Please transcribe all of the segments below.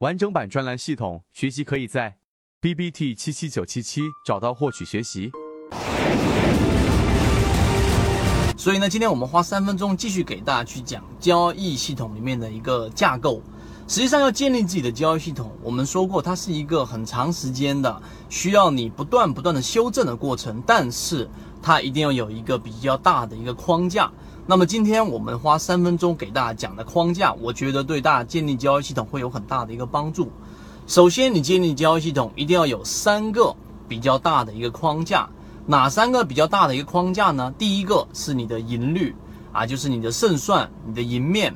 完整版专栏系统学习可以在 B B T 七七九七七找到获取学习。所以呢，今天我们花三分钟继续给大家去讲交易系统里面的一个架构。实际上要建立自己的交易系统，我们说过它是一个很长时间的，需要你不断不断的修正的过程。但是它一定要有一个比较大的一个框架。那么今天我们花三分钟给大家讲的框架，我觉得对大家建立交易系统会有很大的一个帮助。首先，你建立交易系统一定要有三个比较大的一个框架。哪三个比较大的一个框架呢？第一个是你的盈率啊，就是你的胜算、你的赢面。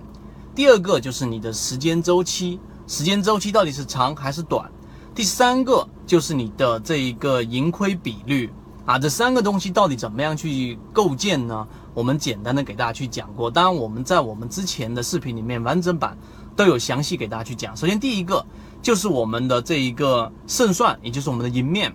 第二个就是你的时间周期，时间周期到底是长还是短。第三个就是你的这一个盈亏比率啊，这三个东西到底怎么样去构建呢？我们简单的给大家去讲过，当然我们在我们之前的视频里面完整版都有详细给大家去讲。首先第一个就是我们的这一个胜算，也就是我们的赢面。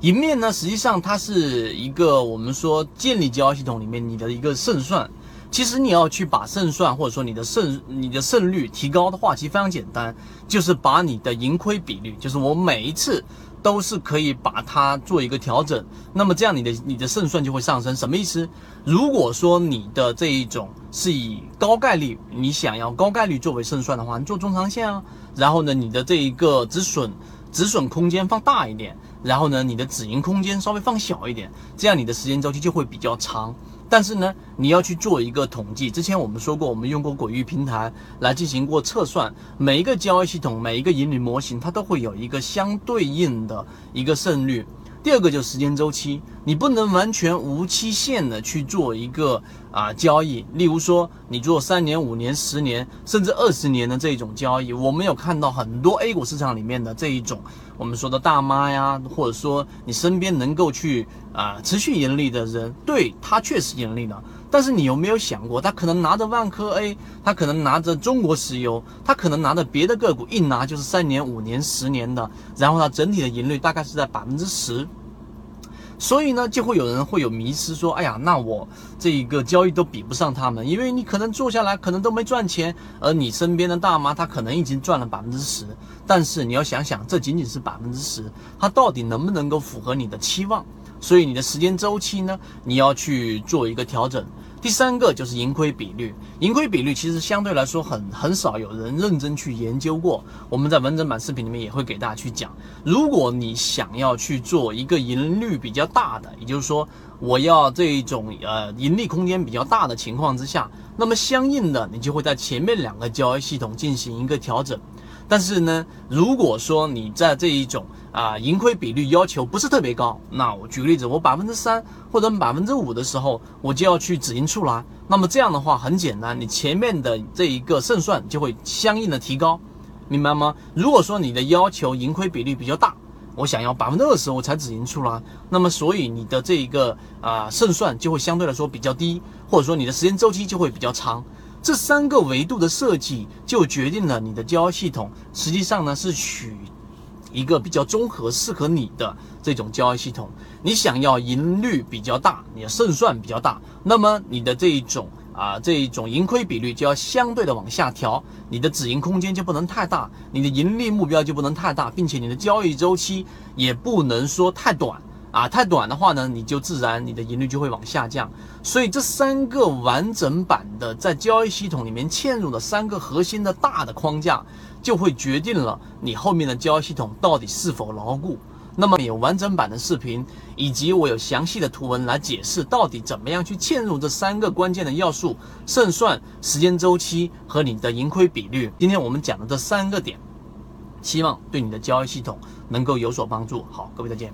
赢面呢，实际上它是一个我们说建立交易系统里面你的一个胜算。其实你要去把胜算或者说你的胜你的胜率提高的话，其实非常简单，就是把你的盈亏比率，就是我每一次。都是可以把它做一个调整，那么这样你的你的胜算就会上升。什么意思？如果说你的这一种是以高概率，你想要高概率作为胜算的话，你做中长线啊，然后呢，你的这一个止损止损空间放大一点，然后呢，你的止盈空间稍微放小一点，这样你的时间周期就会比较长。但是呢，你要去做一个统计。之前我们说过，我们用过鬼域平台来进行过测算，每一个交易系统、每一个盈利模型，它都会有一个相对应的一个胜率。第二个就是时间周期，你不能完全无期限的去做一个啊交易。例如说，你做三年、五年、十年，甚至二十年的这种交易，我们有看到很多 A 股市场里面的这一种我们说的大妈呀，或者说你身边能够去啊持续盈利的人，对他确实盈利了。但是你有没有想过，他可能拿着万科 A，他可能拿着中国石油，他可能拿着别的个股，一拿就是三年、五年、十年的，然后它整体的盈率大概是在百分之十。所以呢，就会有人会有迷失，说：“哎呀，那我这一个交易都比不上他们，因为你可能做下来可能都没赚钱，而你身边的大妈她可能已经赚了百分之十。但是你要想想，这仅仅是百分之十，它到底能不能够符合你的期望？所以你的时间周期呢，你要去做一个调整。”第三个就是盈亏比率，盈亏比率其实相对来说很很少有人认真去研究过。我们在完整版视频里面也会给大家去讲。如果你想要去做一个盈率比较大的，也就是说我要这种呃盈利空间比较大的情况之下，那么相应的你就会在前面两个交易系统进行一个调整。但是呢，如果说你在这一种啊盈亏比率要求不是特别高，那我举个例子，我百分之三或者百分之五的时候，我就要去止盈出来。那么这样的话很简单，你前面的这一个胜算就会相应的提高，明白吗？如果说你的要求盈亏比率比较大，我想要百分之二十我才止盈出来，那么所以你的这一个啊胜算就会相对来说比较低，或者说你的时间周期就会比较长。这三个维度的设计就决定了你的交易系统实际上呢是取一个比较综合适合你的这种交易系统。你想要盈率比较大，你的胜算比较大，那么你的这一种啊这一种盈亏比率就要相对的往下调，你的止盈空间就不能太大，你的盈利目标就不能太大，并且你的交易周期也不能说太短。啊，太短的话呢，你就自然你的盈率就会往下降。所以这三个完整版的在交易系统里面嵌入的三个核心的大的框架，就会决定了你后面的交易系统到底是否牢固。那么有完整版的视频，以及我有详细的图文来解释到底怎么样去嵌入这三个关键的要素：胜算、时间周期和你的盈亏比率。今天我们讲的这三个点，希望对你的交易系统能够有所帮助。好，各位再见。